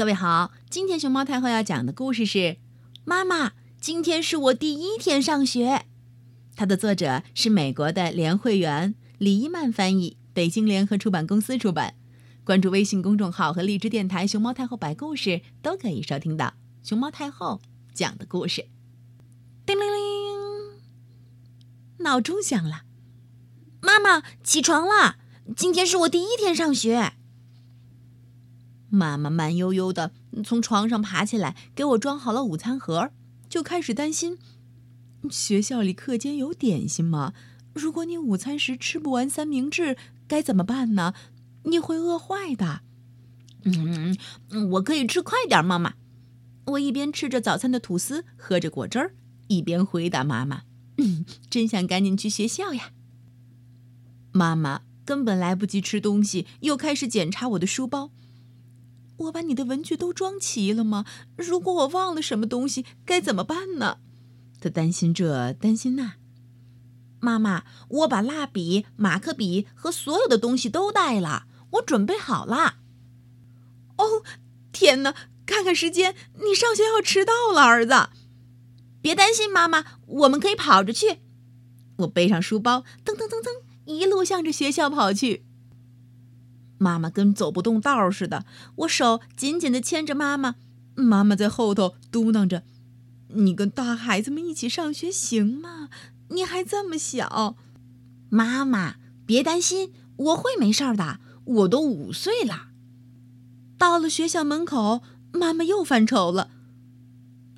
各位好，今天熊猫太后要讲的故事是《妈妈，今天是我第一天上学》。它的作者是美国的连慧媛，李一曼翻译，北京联合出版公司出版。关注微信公众号和荔枝电台“熊猫太后摆故事”，都可以收听到熊猫太后讲的故事。叮铃铃，闹钟响了，妈妈起床了。今天是我第一天上学。妈妈慢悠悠的从床上爬起来，给我装好了午餐盒，就开始担心：学校里课间有点心吗？如果你午餐时吃不完三明治，该怎么办呢？你会饿坏的。嗯，我可以吃快点，妈妈。我一边吃着早餐的吐司，喝着果汁儿，一边回答妈妈：“嗯，真想赶紧去学校呀。”妈妈根本来不及吃东西，又开始检查我的书包。我把你的文具都装齐了吗？如果我忘了什么东西，该怎么办呢？他担心这，担心那。妈妈，我把蜡笔、马克笔和所有的东西都带了，我准备好了。哦，天哪！看看时间，你上学要迟到了，儿子。别担心，妈妈，我们可以跑着去。我背上书包，噔噔噔噔，一路向着学校跑去。妈妈跟走不动道似的，我手紧紧地牵着妈妈，妈妈在后头嘟囔着：“你跟大孩子们一起上学行吗？你还这么小。”妈妈，别担心，我会没事的。我都五岁了。到了学校门口，妈妈又犯愁了：“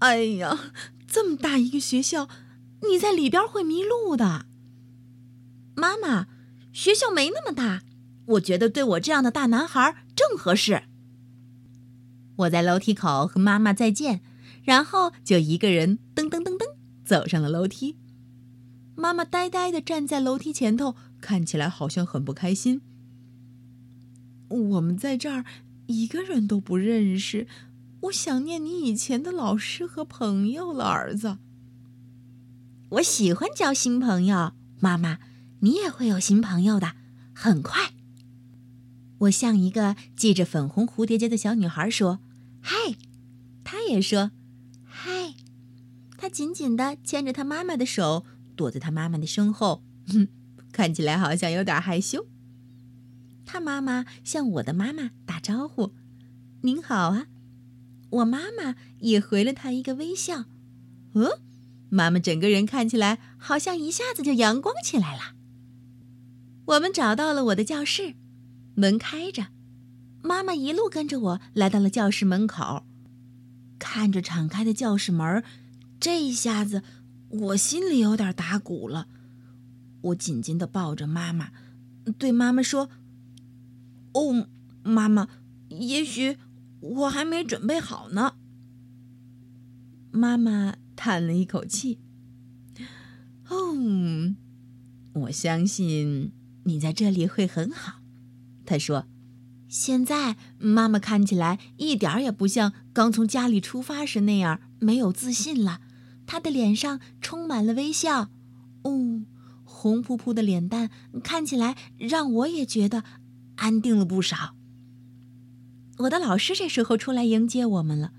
哎呀，这么大一个学校，你在里边会迷路的。”妈妈，学校没那么大。我觉得对我这样的大男孩正合适。我在楼梯口和妈妈再见，然后就一个人噔噔噔噔走上了楼梯。妈妈呆呆的站在楼梯前头，看起来好像很不开心。我们在这儿一个人都不认识，我想念你以前的老师和朋友了，儿子。我喜欢交新朋友，妈妈，你也会有新朋友的，很快。我向一个系着粉红蝴蝶结的小女孩说：“嗨！”她也说：“嗨！”她紧紧地牵着她妈妈的手，躲在她妈妈的身后，哼，看起来好像有点害羞。她妈妈向我的妈妈打招呼：“您好啊！”我妈妈也回了她一个微笑。嗯，妈妈整个人看起来好像一下子就阳光起来了。我们找到了我的教室。门开着，妈妈一路跟着我来到了教室门口，看着敞开的教室门，这一下子我心里有点打鼓了。我紧紧的抱着妈妈，对妈妈说：“哦，妈妈，也许我还没准备好呢。”妈妈叹了一口气：“哦，我相信你在这里会很好。”他说：“现在妈妈看起来一点也不像刚从家里出发时那样没有自信了，她的脸上充满了微笑。哦，红扑扑的脸蛋看起来让我也觉得安定了不少。”我的老师这时候出来迎接我们了，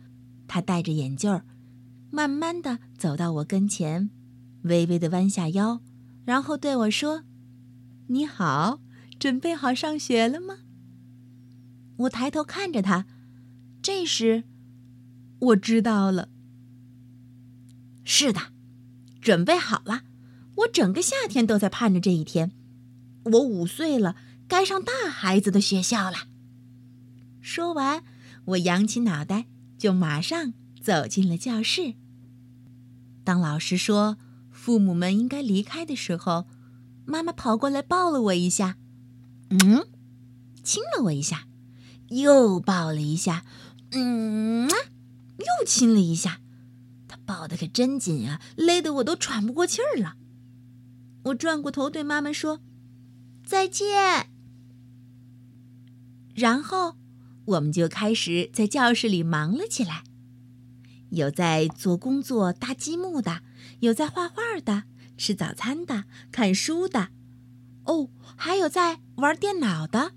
他戴着眼镜儿，慢慢的走到我跟前，微微的弯下腰，然后对我说：“你好。”准备好上学了吗？我抬头看着他，这时我知道了。是的，准备好了。我整个夏天都在盼着这一天。我五岁了，该上大孩子的学校了。说完，我扬起脑袋，就马上走进了教室。当老师说父母们应该离开的时候，妈妈跑过来抱了我一下。嗯，亲了我一下，又抱了一下，嗯，又亲了一下。他抱的可真紧啊，勒得我都喘不过气儿了。我转过头对妈妈说：“再见。”然后我们就开始在教室里忙了起来，有在做工作、搭积木的，有在画画的，吃早餐的，看书的。哦，还有在玩电脑的，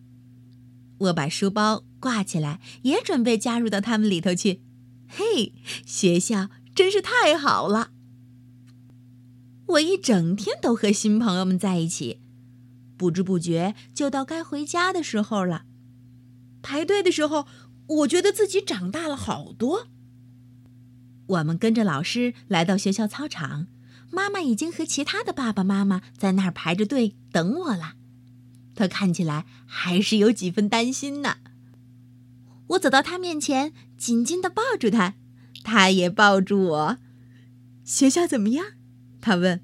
我把书包挂起来，也准备加入到他们里头去。嘿，学校真是太好了！我一整天都和新朋友们在一起，不知不觉就到该回家的时候了。排队的时候，我觉得自己长大了好多。我们跟着老师来到学校操场，妈妈已经和其他的爸爸妈妈在那儿排着队等我了。她看起来还是有几分担心呢。我走到她面前，紧紧的抱住她，她也抱住我。学校怎么样？她问。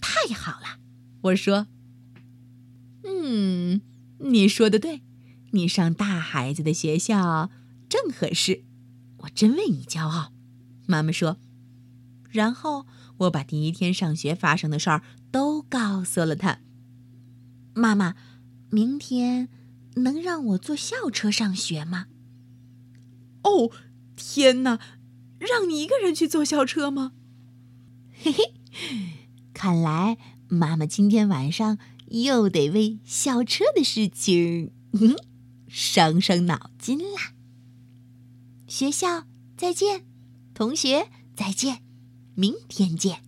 太好了，我说。嗯，你说的对，你上大孩子的学校正合适，我真为你骄傲。妈妈说，然后我把第一天上学发生的事儿都告诉了他。妈妈，明天能让我坐校车上学吗？哦，天哪，让你一个人去坐校车吗？嘿嘿，看来妈妈今天晚上又得为校车的事情嗯伤伤脑筋啦。学校再见。同学，再见，明天见。